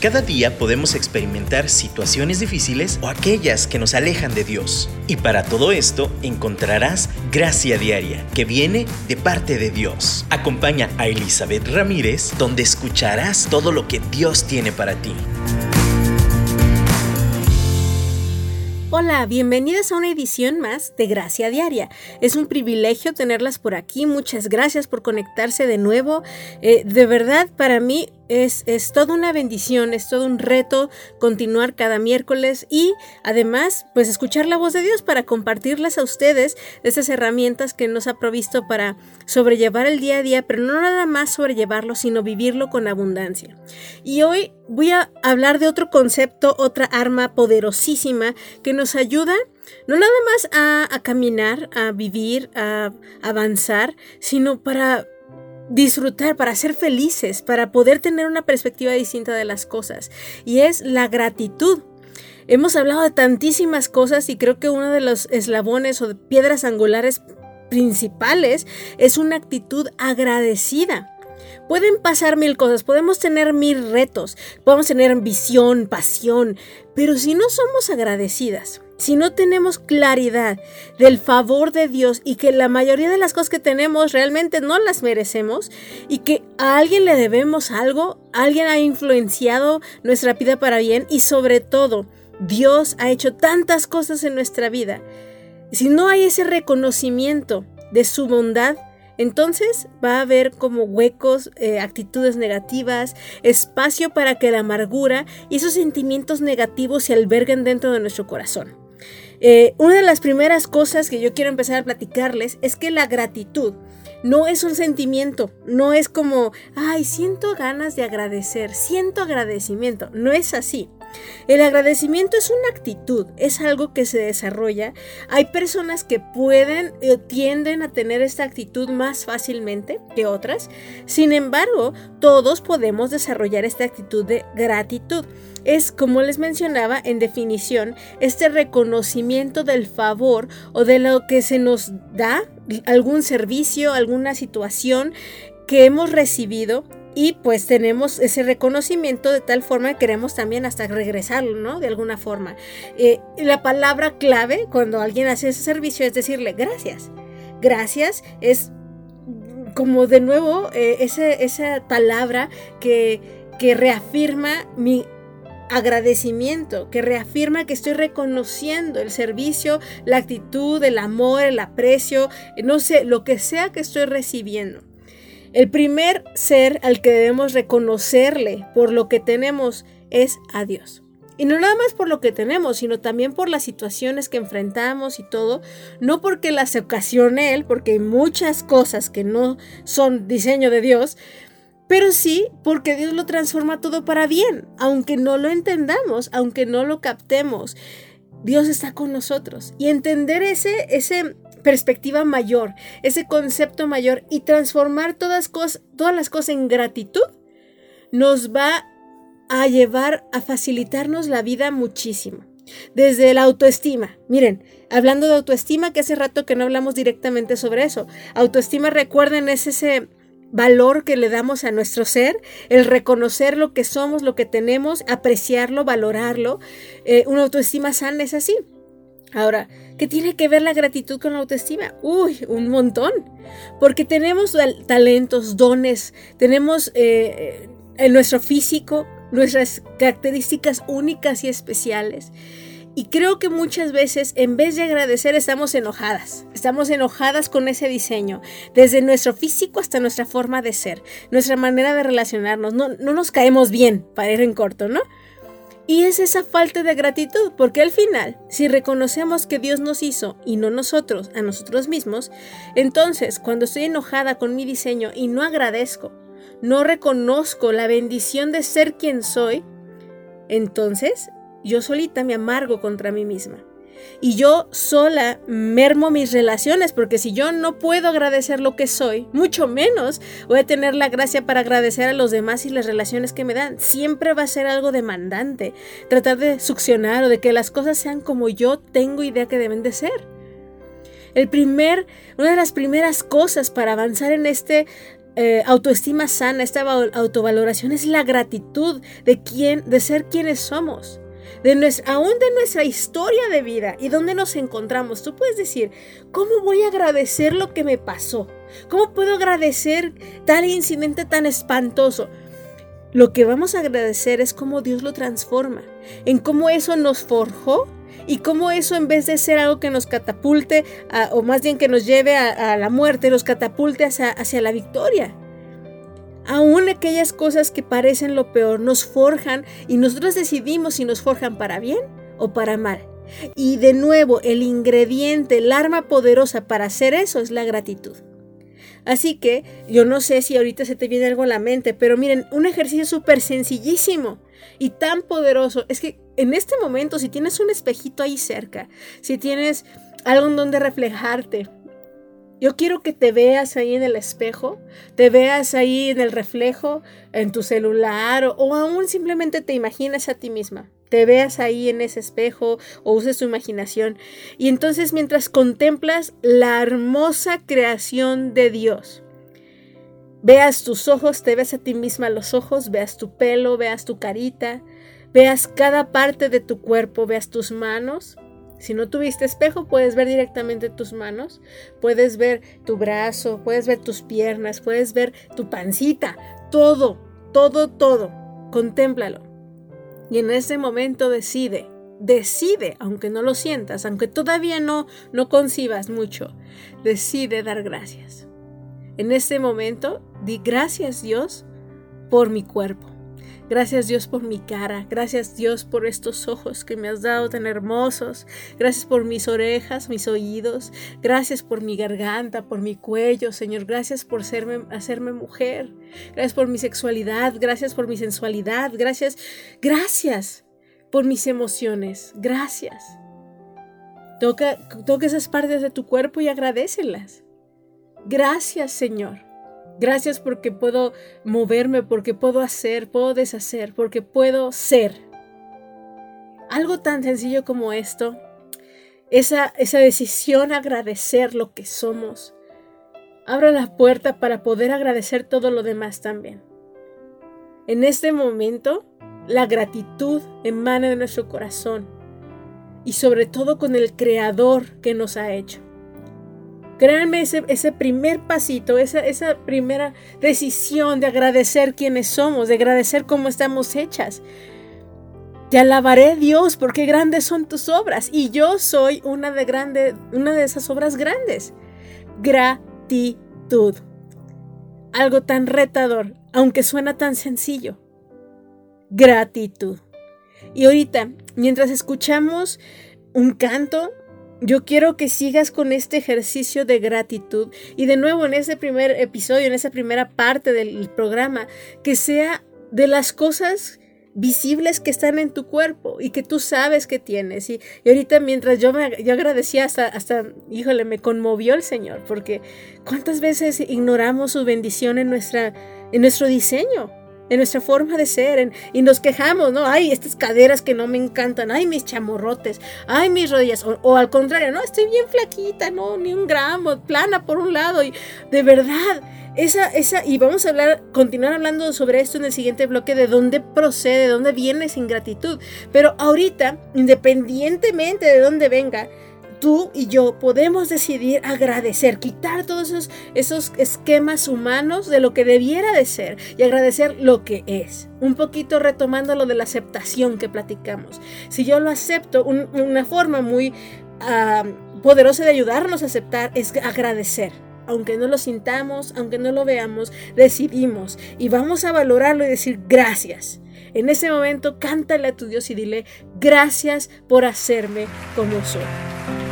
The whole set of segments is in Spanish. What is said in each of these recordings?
Cada día podemos experimentar situaciones difíciles o aquellas que nos alejan de Dios. Y para todo esto encontrarás gracia diaria que viene de parte de Dios. Acompaña a Elizabeth Ramírez donde escucharás todo lo que Dios tiene para ti. Hola, bienvenidas a una edición más de Gracia Diaria. Es un privilegio tenerlas por aquí. Muchas gracias por conectarse de nuevo. Eh, de verdad, para mí es, es toda una bendición, es todo un reto continuar cada miércoles y además pues escuchar la voz de Dios para compartirlas a ustedes de esas herramientas que nos ha provisto para sobrellevar el día a día, pero no nada más sobrellevarlo, sino vivirlo con abundancia. Y hoy voy a hablar de otro concepto, otra arma poderosísima que nos ayuda no nada más a caminar, a vivir, a avanzar, sino para disfrutar, para ser felices, para poder tener una perspectiva distinta de las cosas. Y es la gratitud. Hemos hablado de tantísimas cosas y creo que uno de los eslabones o piedras angulares principales es una actitud agradecida. Pueden pasar mil cosas, podemos tener mil retos, podemos tener visión, pasión, pero si no somos agradecidas, si no tenemos claridad del favor de Dios y que la mayoría de las cosas que tenemos realmente no las merecemos y que a alguien le debemos algo, alguien ha influenciado nuestra vida para bien y sobre todo Dios ha hecho tantas cosas en nuestra vida. Si no hay ese reconocimiento de su bondad, entonces va a haber como huecos, eh, actitudes negativas, espacio para que la amargura y esos sentimientos negativos se alberguen dentro de nuestro corazón. Eh, una de las primeras cosas que yo quiero empezar a platicarles es que la gratitud no es un sentimiento, no es como, ay, siento ganas de agradecer, siento agradecimiento, no es así. El agradecimiento es una actitud, es algo que se desarrolla. Hay personas que pueden o tienden a tener esta actitud más fácilmente que otras. Sin embargo, todos podemos desarrollar esta actitud de gratitud. Es, como les mencionaba en definición, este reconocimiento del favor o de lo que se nos da, algún servicio, alguna situación que hemos recibido y pues tenemos ese reconocimiento de tal forma que queremos también hasta regresarlo, ¿no? De alguna forma. Eh, la palabra clave cuando alguien hace ese servicio es decirle gracias. Gracias es como de nuevo eh, esa palabra que, que reafirma mi agradecimiento, que reafirma que estoy reconociendo el servicio, la actitud, el amor, el aprecio, no sé, lo que sea que estoy recibiendo. El primer ser al que debemos reconocerle por lo que tenemos es a Dios. Y no nada más por lo que tenemos, sino también por las situaciones que enfrentamos y todo. No porque las ocasione Él, porque hay muchas cosas que no son diseño de Dios, pero sí porque Dios lo transforma todo para bien, aunque no lo entendamos, aunque no lo captemos. Dios está con nosotros. Y entender ese, ese perspectiva mayor, ese concepto mayor y transformar todas, todas las cosas en gratitud, nos va a llevar a facilitarnos la vida muchísimo. Desde la autoestima. Miren, hablando de autoestima, que hace rato que no hablamos directamente sobre eso. Autoestima, recuerden, es ese valor que le damos a nuestro ser, el reconocer lo que somos, lo que tenemos, apreciarlo, valorarlo. Eh, una autoestima sana es así. Ahora, ¿qué tiene que ver la gratitud con la autoestima? Uy, un montón. Porque tenemos talentos, dones, tenemos eh, eh, en nuestro físico nuestras características únicas y especiales. Y creo que muchas veces en vez de agradecer estamos enojadas. Estamos enojadas con ese diseño, desde nuestro físico hasta nuestra forma de ser, nuestra manera de relacionarnos. No, no nos caemos bien, para ir en corto, ¿no? Y es esa falta de gratitud, porque al final, si reconocemos que Dios nos hizo y no nosotros, a nosotros mismos, entonces cuando estoy enojada con mi diseño y no agradezco, no reconozco la bendición de ser quien soy, entonces yo solita me amargo contra mí misma. Y yo sola mermo mis relaciones, porque si yo no puedo agradecer lo que soy, mucho menos voy a tener la gracia para agradecer a los demás y las relaciones que me dan. Siempre va a ser algo demandante, tratar de succionar o de que las cosas sean como yo tengo idea que deben de ser. El primer, una de las primeras cosas para avanzar en este eh, autoestima sana, esta autovaloración es la gratitud de quién, de ser quienes somos. De nuestra, aún de nuestra historia de vida y dónde nos encontramos. Tú puedes decir, ¿cómo voy a agradecer lo que me pasó? ¿Cómo puedo agradecer tal incidente tan espantoso? Lo que vamos a agradecer es cómo Dios lo transforma, en cómo eso nos forjó y cómo eso en vez de ser algo que nos catapulte, o más bien que nos lleve a, la muerte, nos catapulte hacia la victoria. Aún aquellas cosas que parecen lo peor nos forjan y nosotros decidimos si nos forjan para bien o para mal. Y de nuevo, el ingrediente, el arma poderosa para hacer eso es la gratitud. Así que yo no sé si ahorita se te viene algo a la mente, pero miren, un ejercicio súper sencillísimo y tan poderoso es que en este momento, si tienes un espejito ahí cerca, si tienes algo en donde reflejarte, yo quiero que te veas ahí en el espejo, te veas ahí en el reflejo, en tu celular o, o aún simplemente te imaginas a ti misma te veas ahí en ese espejo o uses tu imaginación. Y entonces mientras contemplas la hermosa creación de Dios, veas tus ojos, te ves a ti misma los ojos, veas tu pelo, veas tu carita, veas cada parte de tu cuerpo, veas tus manos. Si no tuviste espejo, puedes ver directamente tus manos, puedes ver tu brazo, puedes ver tus piernas, puedes ver tu pancita, todo, todo, todo. Contémplalo. Y en ese momento decide, decide, aunque no lo sientas, aunque todavía no, no concibas mucho, decide dar gracias. En este momento, di gracias Dios por mi cuerpo. Gracias Dios por mi cara, gracias Dios por estos ojos que me has dado tan hermosos, gracias por mis orejas, mis oídos, gracias por mi garganta, por mi cuello, Señor, gracias por hacerme mujer, gracias por mi sexualidad, gracias por mi sensualidad, gracias, gracias por mis emociones, gracias. Toca, toca esas partes de tu cuerpo y agradecelas. Gracias, Señor. Gracias porque puedo moverme, porque puedo hacer, puedo deshacer, porque puedo ser. Algo tan sencillo como esto, esa, esa decisión agradecer lo que somos, abre la puerta para poder agradecer todo lo demás también. En este momento, la gratitud emana de nuestro corazón y sobre todo con el Creador que nos ha hecho. Créanme, ese, ese primer pasito, esa, esa primera decisión de agradecer quiénes somos, de agradecer cómo estamos hechas. Te alabaré Dios porque grandes son tus obras y yo soy una de, una de esas obras grandes. Gratitud. Algo tan retador, aunque suena tan sencillo. Gratitud. Y ahorita, mientras escuchamos un canto, yo quiero que sigas con este ejercicio de gratitud y de nuevo en ese primer episodio, en esa primera parte del programa, que sea de las cosas visibles que están en tu cuerpo y que tú sabes que tienes. Y, ahorita mientras yo, me, yo agradecía hasta, hasta, híjole, me conmovió el Señor, porque cuántas veces ignoramos su bendición en, nuestra, en nuestro diseño en nuestra forma de ser, y nos quejamos, ¿no? Ay, estas caderas que no me encantan, ay, mis chamorrotes, ay, mis rodillas, o, al contrario, no, estoy bien flaquita, no, ni un gramo, plana por un lado, y de verdad, esa, esa, y vamos a hablar, continuar hablando sobre esto en el siguiente bloque, de dónde procede, de dónde viene esa ingratitud, pero ahorita, independientemente de dónde venga, tú y yo podemos decidir agradecer, quitar todos esos, esos, esquemas humanos de lo que debiera de ser y agradecer lo que es. Un poquito retomando lo de la aceptación que platicamos. Si yo lo acepto, una forma muy ah, poderosa de ayudarnos a aceptar es agradecer. Aunque no lo sintamos, aunque no lo veamos, decidimos y vamos a valorarlo y decir gracias. En ese momento, cántale a tu Dios y dile, gracias por hacerme como soy.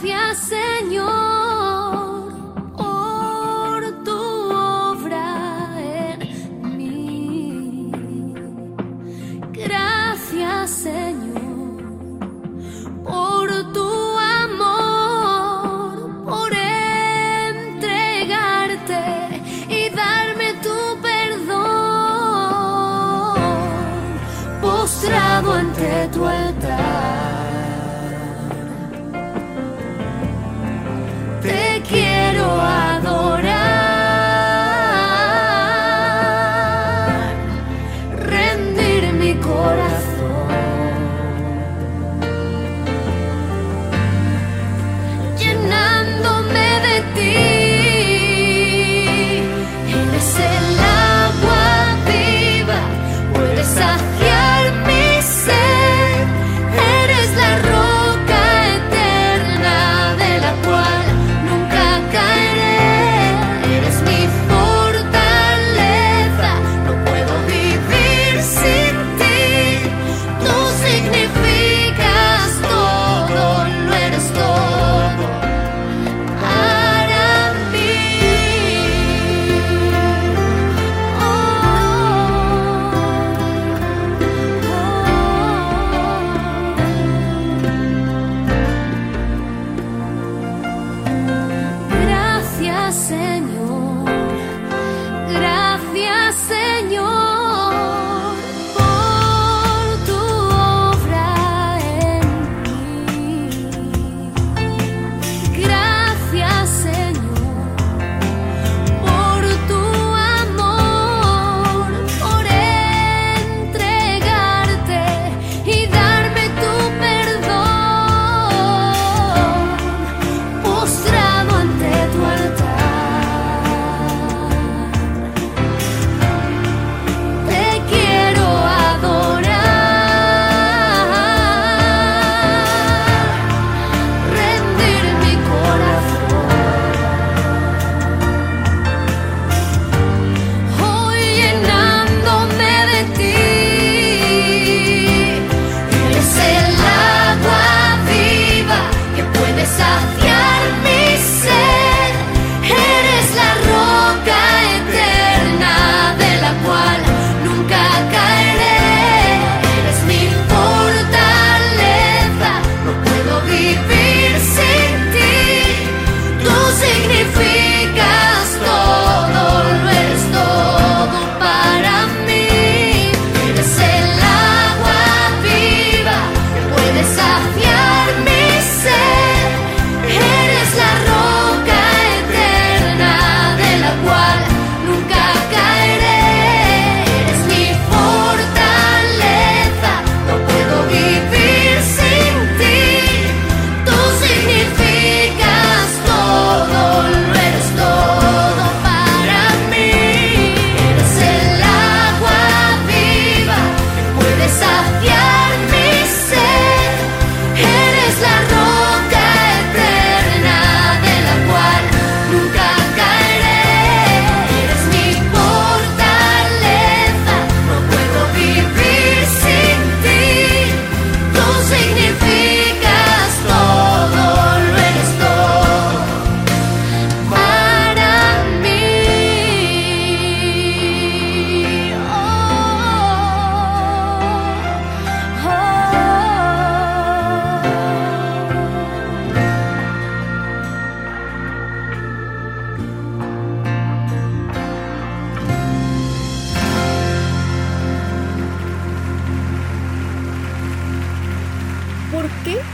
Gracias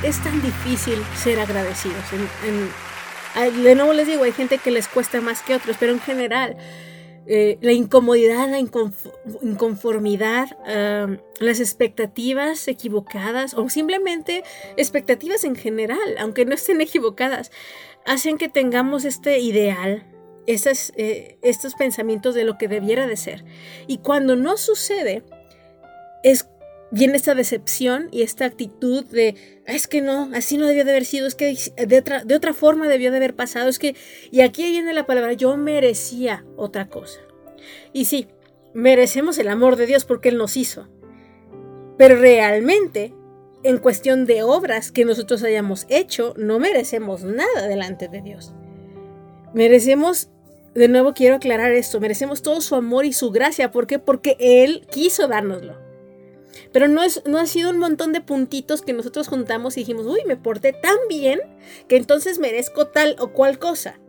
es tan difícil ser agradecidos? de nuevo les digo, hay gente que les cuesta más que otros, pero en general, eh, la incomodidad, la inconformidad, las expectativas equivocadas o simplemente expectativas en general, aunque no estén equivocadas, hacen que tengamos este ideal, eh, estos pensamientos de lo que debiera de ser. Y cuando no sucede, es viene esta decepción y esta actitud de, ah, es que no, así no debió de haber sido, es que de otra, de otra forma debió de haber pasado, es que, y aquí viene la palabra, yo merecía otra cosa. Y sí, merecemos el amor de Dios porque Él nos hizo, pero realmente, en cuestión de obras que nosotros hayamos hecho, no merecemos nada delante de Dios. Merecemos de nuevo quiero aclarar esto, merecemos todo su amor y su gracia. ¿Por qué? Porque Él quiso dárnoslo. Pero no, es, no ha sido un montón de puntitos que nosotros juntamos y dijimos, uy, me porté tan bien que entonces merezco tal o cual cosa.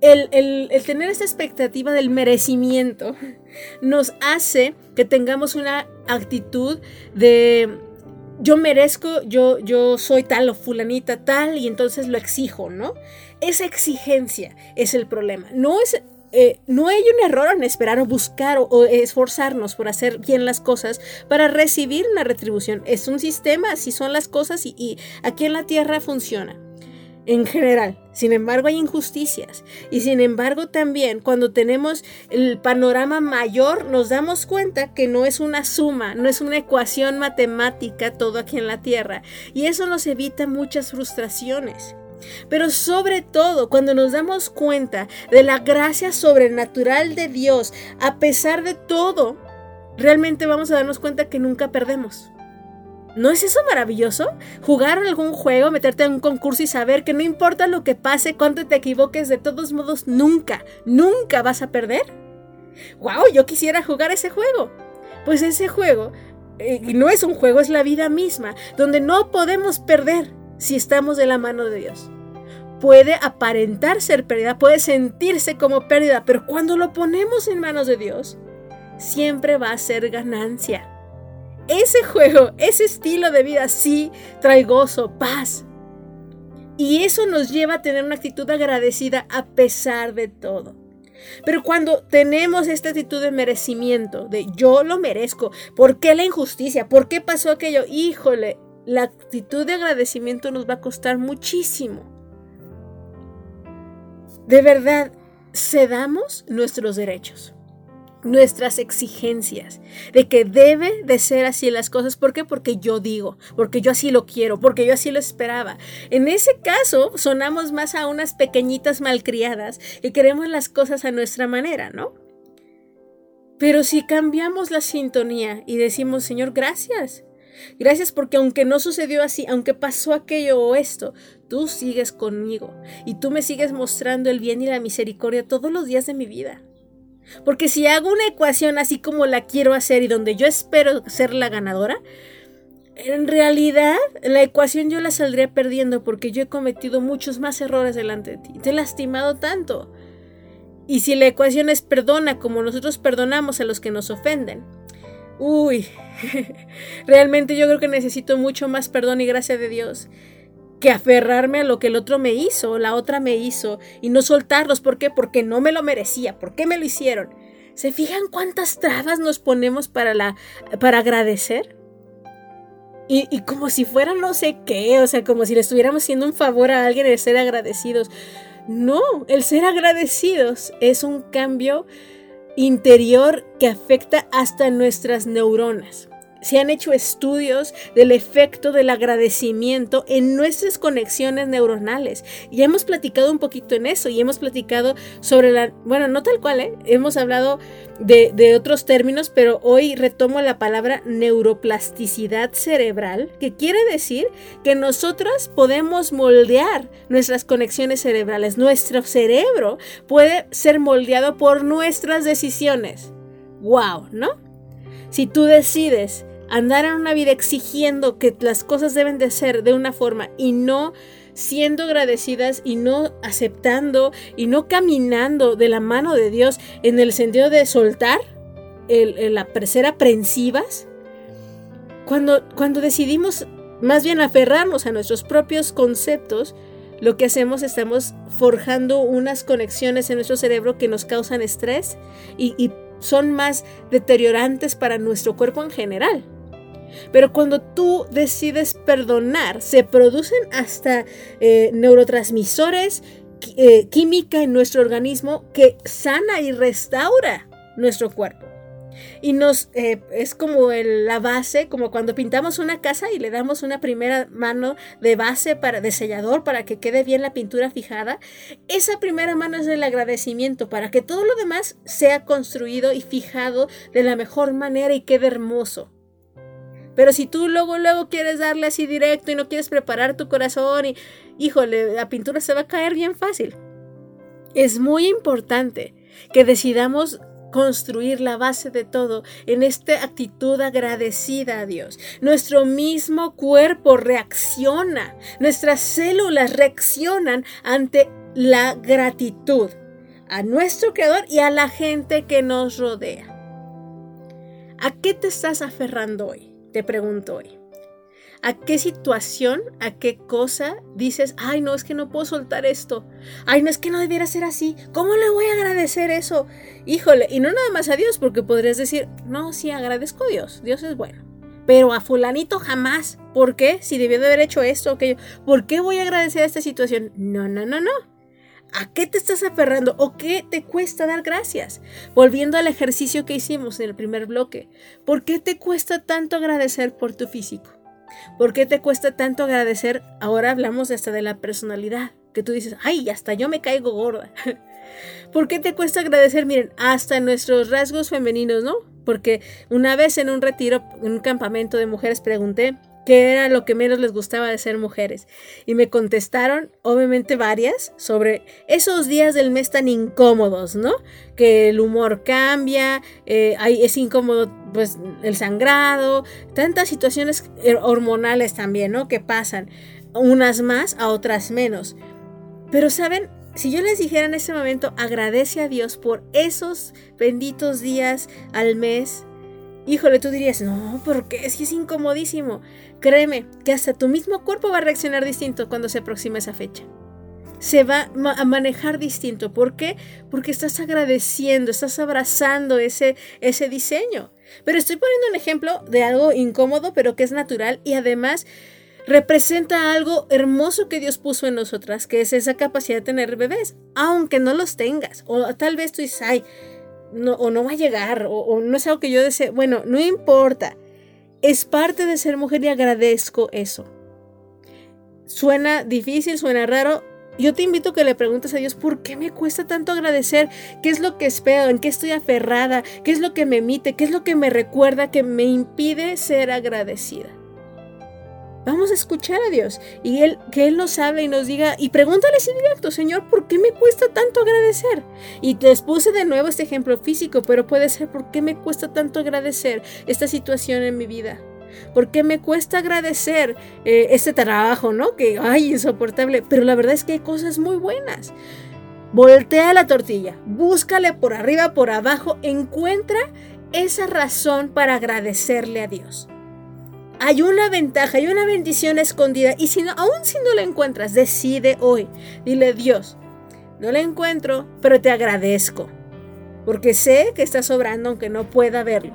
El, el, tener esta expectativa del merecimiento nos hace que tengamos una actitud de yo merezco, yo, yo soy tal o fulanita tal y entonces lo exijo, ¿no? Esa exigencia es el problema. No es eh, no hay un error en esperar o buscar o, esforzarnos por hacer bien las cosas para recibir una retribución. Es un sistema, así son las cosas y, aquí en la tierra funciona en general. Sin embargo, hay injusticias. Y sin embargo, también cuando tenemos el panorama mayor, nos damos cuenta que no es una suma, no es una ecuación matemática todo aquí en la Tierra. Y eso nos evita muchas frustraciones. Pero sobre todo, cuando nos damos cuenta de la gracia sobrenatural de Dios, a pesar de todo, realmente vamos a darnos cuenta que nunca perdemos. ¿No es eso maravilloso? Jugar algún juego, meterte en un concurso y saber que no importa lo que pase, cuánto te equivoques, de todos modos nunca, nunca vas a perder. ¡Wow! Yo quisiera jugar ese juego. Pues ese juego eh, no es un juego, es la vida misma, donde no podemos perder si estamos de la mano de Dios. Puede aparentar ser pérdida, puede sentirse como pérdida, pero cuando lo ponemos en manos de Dios, siempre va a ser ganancia. Ese juego, ese estilo de vida sí trae gozo, paz. Y eso nos lleva a tener una actitud agradecida a pesar de todo. Pero cuando tenemos esta actitud de merecimiento, de yo lo merezco, ¿por qué la injusticia? ¿Por qué pasó aquello? Híjole, la actitud de agradecimiento nos va a costar muchísimo. De verdad, cedamos nuestros derechos, nuestras exigencias, de que debe de ser así las cosas. ¿Por qué? Porque yo digo, porque yo así lo quiero, porque yo así lo esperaba. En ese caso, sonamos más a unas pequeñitas malcriadas que queremos las cosas a nuestra manera, ¿no? Pero si cambiamos la sintonía y decimos, Señor, gracias, Gracias porque aunque no sucedió así, aunque pasó aquello o esto, tú sigues conmigo y tú me sigues mostrando el bien y la misericordia todos los días de mi vida. Porque si hago una ecuación así como la quiero hacer y donde yo espero ser la ganadora, en realidad la ecuación yo la saldría perdiendo porque yo he cometido muchos más errores delante de ti. Te he lastimado tanto. Y si la ecuación es perdona como nosotros perdonamos a los que nos ofenden, uy, realmente yo creo que necesito mucho más perdón y gracia de Dios que aferrarme a lo que el otro me hizo, la otra me hizo, y no soltarlos. ¿Por qué? Porque no me lo merecía. ¿Por qué me lo hicieron? ¿Se fijan cuántas trabas nos ponemos para, la, para agradecer? Y, y, como si fuera no sé qué, o sea, como si le estuviéramos haciendo un favor a alguien de ser agradecidos. No, el ser agradecidos es un cambio interior que afecta hasta nuestras neuronas. Se han hecho estudios del efecto del agradecimiento en nuestras conexiones neuronales. Y hemos platicado un poquito en eso y hemos platicado sobre la, bueno, no tal cual, ¿eh? hemos hablado de, otros términos, pero hoy retomo la palabra neuroplasticidad cerebral, que quiere decir que nosotras podemos moldear nuestras conexiones cerebrales. Nuestro cerebro puede ser moldeado por nuestras decisiones. ¡Wow! ¿No? Si tú decides andar en una vida exigiendo que las cosas deben de ser de una forma y no siendo agradecidas y no aceptando y no caminando de la mano de Dios en el sentido de soltar, el, la ser aprensivas, cuando, cuando decidimos más bien aferrarnos a nuestros propios conceptos, lo que hacemos estamos forjando unas conexiones en nuestro cerebro que nos causan estrés y, son más deteriorantes para nuestro cuerpo en general. Pero cuando tú decides perdonar, se producen hasta eh, neurotransmisores, eh, química en nuestro organismo que sana y restaura nuestro cuerpo. Y nos eh, es como la base, como cuando pintamos una casa y le damos una primera mano de base para de sellador para que quede bien la pintura fijada. Esa primera mano es el agradecimiento para que todo lo demás sea construido y fijado de la mejor manera y quede hermoso. Pero si tú luego, luego quieres darle así directo y no quieres preparar tu corazón y, híjole, la pintura se va a caer bien fácil. Es muy importante que decidamos construir la base de todo en esta actitud agradecida a Dios. Nuestro mismo cuerpo reacciona, nuestras células reaccionan ante la gratitud a nuestro Creador y a la gente que nos rodea. ¿A qué te estás aferrando hoy? Te pregunto hoy. ¿A qué situación, a qué cosa dices, ay, no, es que no puedo soltar esto? Ay, no, es que no debiera ser así. ¿Cómo le voy a agradecer eso? Híjole, y no nada más a Dios, porque podrías decir, no, sí, agradezco a Dios, Dios es bueno. Pero a fulanito jamás. ¿Por qué? Si debió de haber hecho esto o aquello. ¿Por qué voy a agradecer esta situación? No, no, no, no. ¿A qué te estás aferrando o qué te cuesta dar gracias? Volviendo al ejercicio que hicimos en el primer bloque, ¿por qué te cuesta tanto agradecer por tu físico? ¿Por qué te cuesta tanto agradecer? Ahora hablamos hasta de la personalidad, que tú dices, ay, hasta yo me caigo gorda. ¿Por qué te cuesta agradecer? Miren, hasta nuestros rasgos femeninos, ¿no? Porque una vez en un retiro, en un campamento de mujeres, pregunté qué era lo que menos les gustaba de ser mujeres. Y me contestaron, obviamente varias, sobre esos días del mes tan incómodos, ¿no? Que el humor cambia, eh, es incómodo pues el sangrado, tantas situaciones hormonales también, ¿no? Que pasan, unas más a otras menos. Pero saben, si yo les dijera en ese momento, agradece a Dios por esos benditos días al mes, híjole, tú dirías, no, porque es que es incomodísimo. Créeme que hasta tu mismo cuerpo va a reaccionar distinto cuando se aproxima esa fecha. Se va a manejar distinto. ¿Por qué? Porque estás agradeciendo, estás abrazando ese, ese diseño. Pero estoy poniendo un ejemplo de algo incómodo, pero que es natural y además representa algo hermoso que Dios puso en nosotras, que es esa capacidad de tener bebés, aunque no los tengas. O tal vez tú dices, ay, o no va a llegar, o, no es algo que yo desee. Bueno, no importa. Es parte de ser mujer y agradezco eso. Suena difícil, suena raro. Yo te invito a que le preguntes a Dios, ¿por qué me cuesta tanto agradecer? ¿Qué es lo que espero? ¿En qué estoy aferrada? ¿Qué es lo que me emite? ¿Qué es lo que me recuerda que me impide ser agradecida? Vamos a escuchar a Dios y él, que Él nos hable y nos diga, y pregúntale si directo, Señor, ¿por qué me cuesta tanto agradecer? Y te puse de nuevo este ejemplo físico, pero puede ser, ¿por qué me cuesta tanto agradecer esta situación en mi vida? ¿Por qué me cuesta agradecer eh, este trabajo, no? Que, ay, insoportable, pero la verdad es que hay cosas muy buenas. Voltea la tortilla, búscale por arriba, por abajo, encuentra esa razón para agradecerle a Dios hay una ventaja, hay una bendición escondida. Y si no, aún si no la encuentras, decide hoy. Dile, Dios, no la encuentro, pero te agradezco. Porque sé que está sobrando aunque no pueda verlo.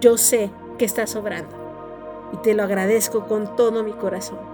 Yo sé que está sobrando. Y te lo agradezco con todo mi corazón.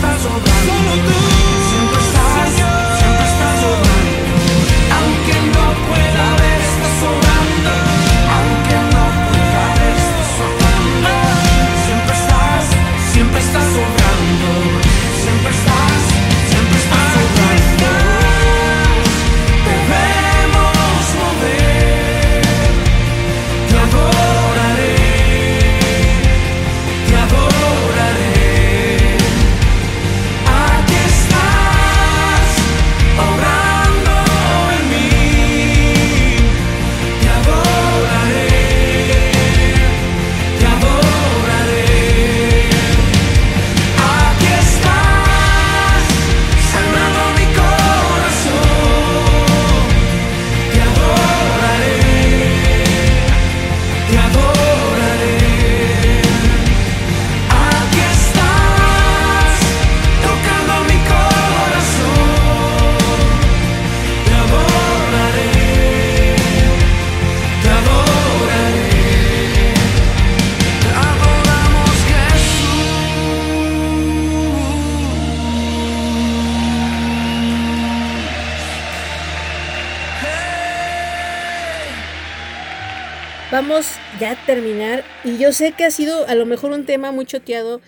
sobrando. Solo tú siempre estás. Terminar. Y yo sé que ha sido a lo mejor un tema muy choteado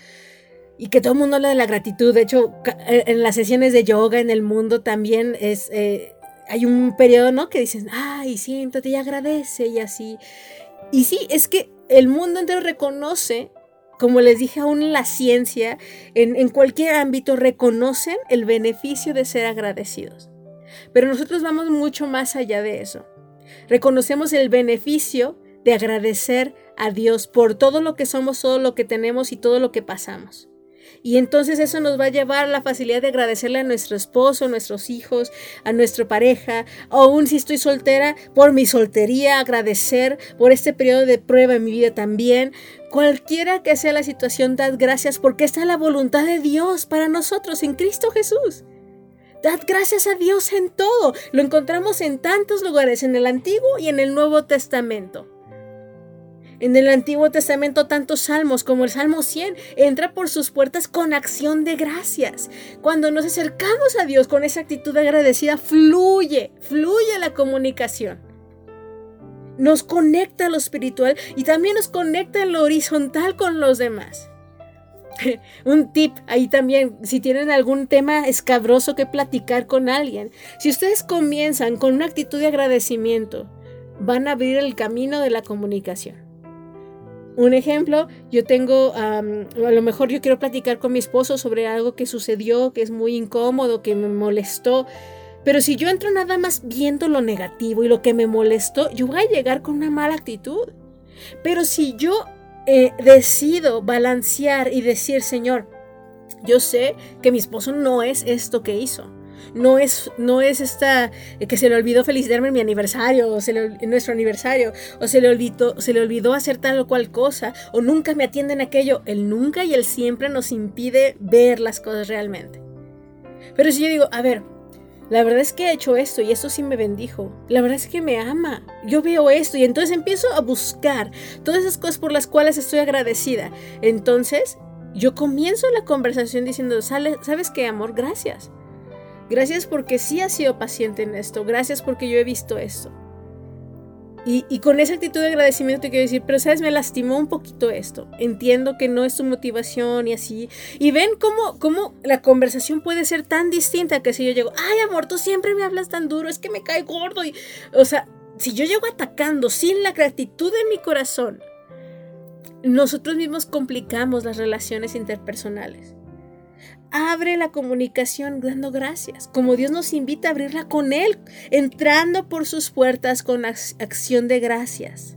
y que todo el mundo habla de la gratitud. De hecho, eh, en las sesiones de yoga en el mundo también es. eh, hay un periodo, ¿no? Que dicen, ay, siéntate y agradece y así. Y sí, es que el mundo entero reconoce, como les dije aún en la ciencia, en, en cualquier ámbito, reconocen el beneficio de ser agradecidos. Pero nosotros vamos mucho más allá de eso. Reconocemos el beneficio de agradecer a Dios por todo lo que somos, todo lo que tenemos y todo lo que pasamos. Y entonces eso nos va a llevar a la facilidad de agradecerle a nuestro esposo, a nuestros hijos, a nuestra pareja, aún si estoy soltera, por mi soltería, agradecer por este periodo de prueba en mi vida también. Cualquiera que sea la situación, dad gracias porque esta es la voluntad de Dios para nosotros en Cristo Jesús. Dad gracias a Dios en todo. Lo encontramos en tantos lugares, en el Antiguo y en el Nuevo Testamento. En el Antiguo Testamento tantos salmos como el Salmo 100 entra por sus puertas con acción de gracias. Cuando nos acercamos a Dios con esa actitud agradecida, fluye, fluye la comunicación. Nos conecta a lo espiritual y también nos conecta en lo horizontal con los demás. Un tip ahí también, si tienen algún tema escabroso que platicar con alguien, si ustedes comienzan con una actitud de agradecimiento, van a abrir el camino de la comunicación. Un ejemplo, yo tengo, a lo mejor yo quiero platicar con mi esposo sobre algo que sucedió, que es muy incómodo, que me molestó, pero si yo entro nada más viendo lo negativo y lo que me molestó, yo voy a llegar con una mala actitud. Pero si yo eh, decido balancear y decir, Señor, yo sé que mi esposo no es esto que hizo no es, no es esta eh, que se le olvidó felicitarme en mi aniversario, o en nuestro aniversario, o se le, olvidó, se le olvidó hacer tal o cual cosa, o nunca me atienden aquello. El nunca y el siempre nos impide ver las cosas realmente. Pero si yo digo, a ver, la verdad es que he hecho esto y esto sí me bendijo. La verdad es que me ama. Yo veo esto y entonces empiezo a buscar todas esas cosas por las cuales estoy agradecida. Entonces, yo comienzo la conversación diciendo, ¿sabes qué, amor? Gracias. Gracias porque sí has sido paciente en esto. Gracias porque yo he visto esto. Y, con esa actitud de agradecimiento te quiero decir, pero sabes, me lastimó un poquito esto. Entiendo que no es tu motivación y así. Y ven cómo, cómo la conversación puede ser tan distinta que si yo llego, ay amor, tú siempre me hablas tan duro, es que me cae gordo. Y, o sea, si yo llego atacando sin la gratitud en mi corazón, nosotros mismos complicamos las relaciones interpersonales abre la comunicación dando gracias, como Dios nos invita a abrirla con Él, entrando por sus puertas con acción de gracias.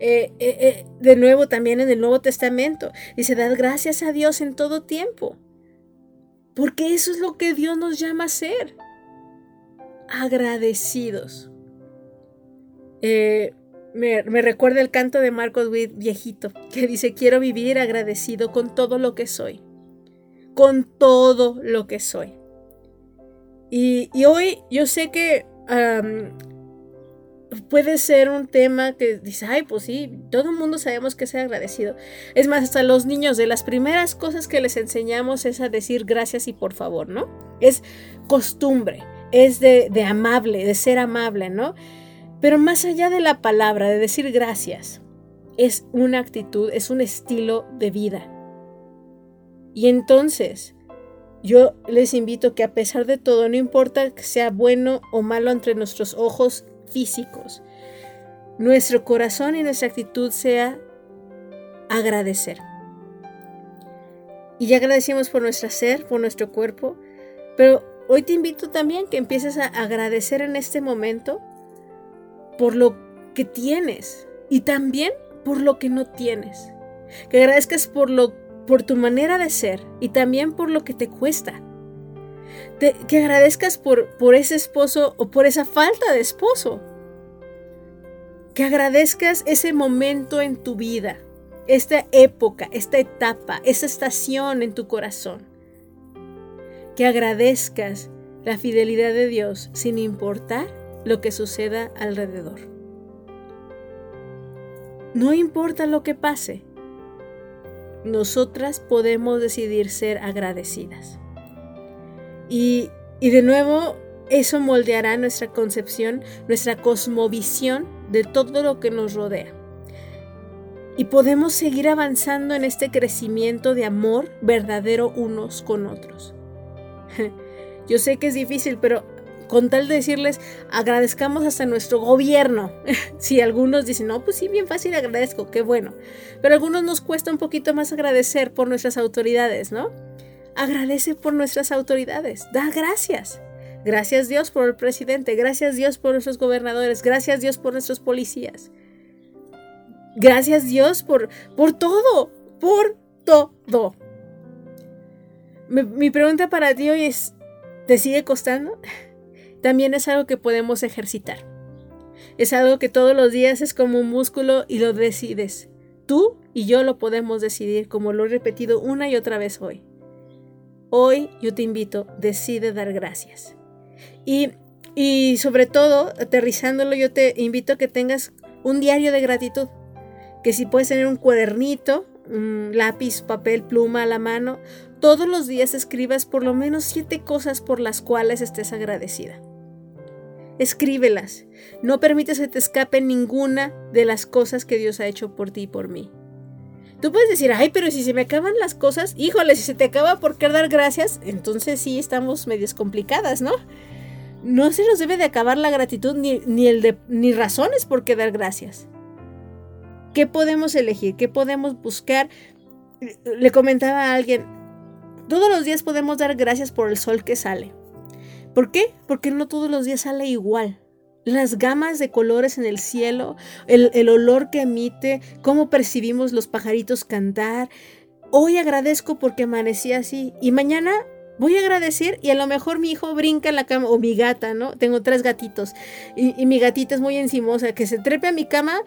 Eh, eh, eh, de nuevo también en el Nuevo Testamento dice, dad gracias a Dios en todo tiempo, porque eso es lo que Dios nos llama a ser, agradecidos. me, me, recuerda el canto de Marcos Witt viejito, que dice, quiero vivir agradecido con todo lo que soy con todo lo que soy. Y, hoy yo sé que puede ser un tema que dice, ay, pues sí, todo el mundo sabemos que ser agradecido. Es más, hasta los niños, de las primeras cosas que les enseñamos es a decir gracias y por favor, ¿no? Es costumbre, es de, de amable, de ser amable, ¿no? Pero más allá de la palabra, de decir gracias, es una actitud, es un estilo de vida. Y entonces, yo les invito que a pesar de todo, no importa que sea bueno o malo entre nuestros ojos físicos, nuestro corazón y nuestra actitud sea agradecer. Y ya agradecemos por nuestro ser, por nuestro cuerpo, pero hoy te invito también que empieces a agradecer en este momento por lo que tienes y también por lo que no tienes. Que agradezcas por lo por tu manera de ser y también por lo que te cuesta. que agradezcas por, por ese esposo o por esa falta de esposo. Que agradezcas ese momento en tu vida, esta época, esta etapa, esa estación en tu corazón. Que agradezcas la fidelidad de Dios sin importar lo que suceda alrededor. No importa lo que pase, nosotras podemos decidir ser agradecidas. Y, de nuevo, eso moldeará nuestra concepción, nuestra cosmovisión de todo lo que nos rodea. Y podemos seguir avanzando en este crecimiento de amor verdadero unos con otros. Yo sé que es difícil, pero con tal de decirles, agradezcamos hasta nuestro gobierno. si algunos dicen, no, pues sí, bien fácil agradezco, qué bueno. Pero a algunos nos cuesta un poquito más agradecer por nuestras autoridades, ¿no? Agradece por nuestras autoridades, da gracias. Gracias Dios por el presidente, gracias Dios por nuestros gobernadores, gracias Dios por nuestros policías. Gracias Dios por, por todo, por todo. Mi, pregunta para ti hoy es, ¿te sigue costando? También es algo que podemos ejercitar. Es algo que todos los días es como un músculo y lo decides. Tú y yo lo podemos decidir, como lo he repetido una y otra vez hoy. Hoy yo te invito, decide dar gracias. Y, y sobre todo, aterrizándolo, yo te invito a que tengas un diario de gratitud. Que si puedes tener un cuadernito, un lápiz, papel, pluma a la mano, todos los días escribas por lo menos siete cosas por las cuales estés agradecida. Escríbelas. No permites que te escape ninguna de las cosas que Dios ha hecho por ti y por mí. Tú puedes decir, ay, pero si se me acaban las cosas, híjole, si se te acaba por qué dar gracias, entonces sí estamos medias complicadas, ¿no? No se nos debe de acabar la gratitud ni, ni, el de, ni razones por qué dar gracias. ¿Qué podemos elegir? ¿Qué podemos buscar? Le comentaba a alguien, todos los días podemos dar gracias por el sol que sale. ¿Por qué? Porque no todos los días sale igual. Las gamas de colores en el cielo, el, olor que emite, cómo percibimos los pajaritos cantar. Hoy agradezco porque amanecí así y mañana voy a agradecer y a lo mejor mi hijo brinca en la cama o mi gata, ¿no? Tengo tres gatitos y, mi gatita es muy encimosa, que se trepe a mi cama.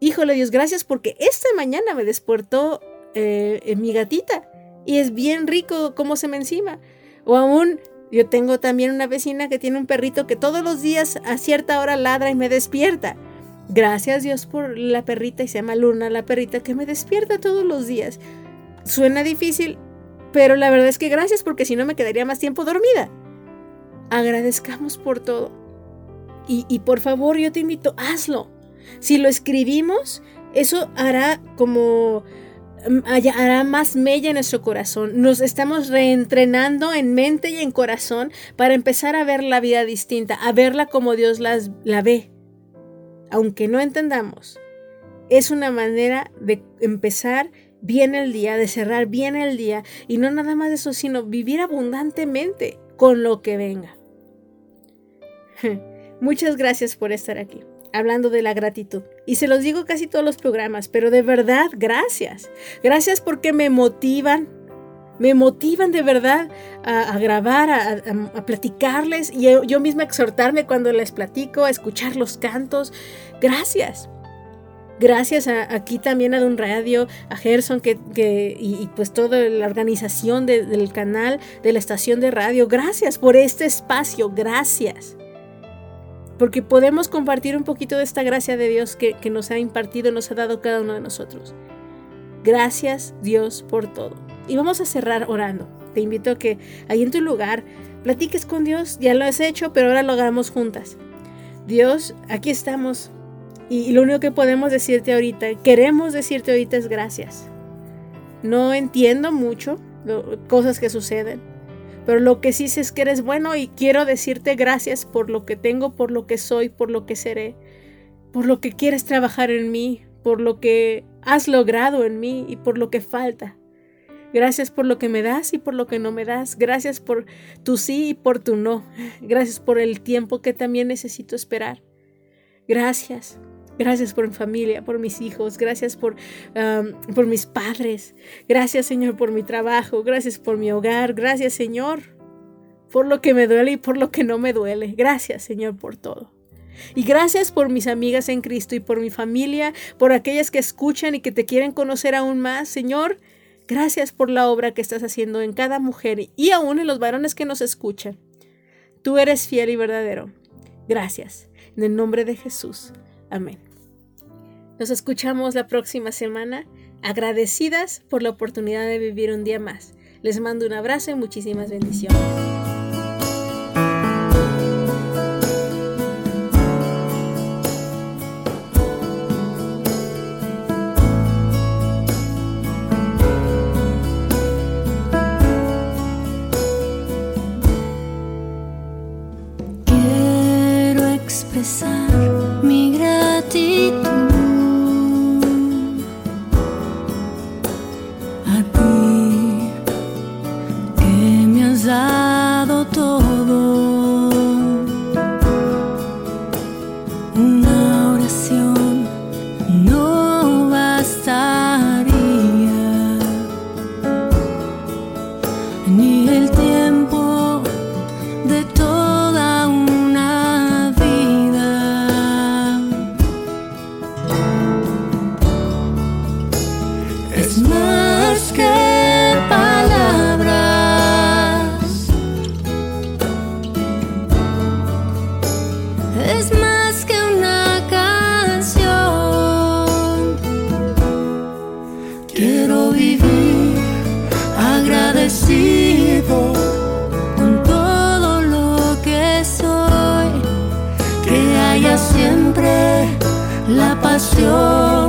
Híjole Dios, gracias porque esta mañana me despertó eh, mi gatita y es bien rico cómo se me encima. O aún yo tengo también una vecina que tiene un perrito que todos los días a cierta hora ladra y me despierta. Gracias Dios por la perrita y se llama Luna, la perrita que me despierta todos los días. Suena difícil, pero la verdad es que gracias porque si no me quedaría más tiempo dormida. Agradezcamos por todo. Y, y por favor yo te invito, hazlo. Si lo escribimos, eso hará como hará más mella en nuestro corazón. Nos estamos reentrenando en mente y en corazón para empezar a ver la vida distinta, a verla como Dios las, la ve. Aunque no entendamos, es una manera de empezar bien el día, de cerrar bien el día y no nada más eso, sino vivir abundantemente con lo que venga. Muchas gracias por estar aquí hablando de la gratitud. Y se los digo casi todos los programas, pero de verdad, gracias. Gracias porque me motivan, me motivan de verdad a, grabar, a, platicarles y yo, misma exhortarme cuando les platico, a escuchar los cantos. Gracias. Gracias aquí también a Don Radio, a Gerson que, y, pues toda la organización del canal, de la estación de radio. Gracias por este espacio, gracias porque podemos compartir un poquito de esta gracia de Dios que, nos ha impartido, nos ha dado cada uno de nosotros. Gracias Dios por todo. Y vamos a cerrar orando. Te invito a que ahí en tu lugar platiques con Dios. Ya lo has hecho, pero ahora lo hagamos juntas. Dios, aquí estamos. Y lo único que podemos decirte ahorita, queremos decirte ahorita es gracias. No entiendo mucho cosas que suceden pero lo que sí sé es que eres bueno y quiero decirte gracias por lo que tengo, por lo que soy, por lo que seré, por lo que quieres trabajar en mí, por lo que has logrado en mí y por lo que falta. Gracias por lo que me das y por lo que no me das. Gracias por tu sí y por tu no. Gracias por el tiempo que también necesito esperar. Gracias. Gracias por mi familia, por mis hijos, gracias por, por mis padres, gracias Señor por mi trabajo, gracias por mi hogar, gracias Señor por lo que me duele y por lo que no me duele, gracias Señor por todo. Y gracias por mis amigas en Cristo y por mi familia, por aquellas que escuchan y que te quieren conocer aún más, Señor. Gracias por la obra que estás haciendo en cada mujer y aún en los varones que nos escuchan. Tú eres fiel y verdadero. Gracias. En el nombre de Jesús. Amén. Nos escuchamos la próxima semana, agradecidas por la oportunidad de vivir un día más. Les mando un abrazo y muchísimas bendiciones. Pasión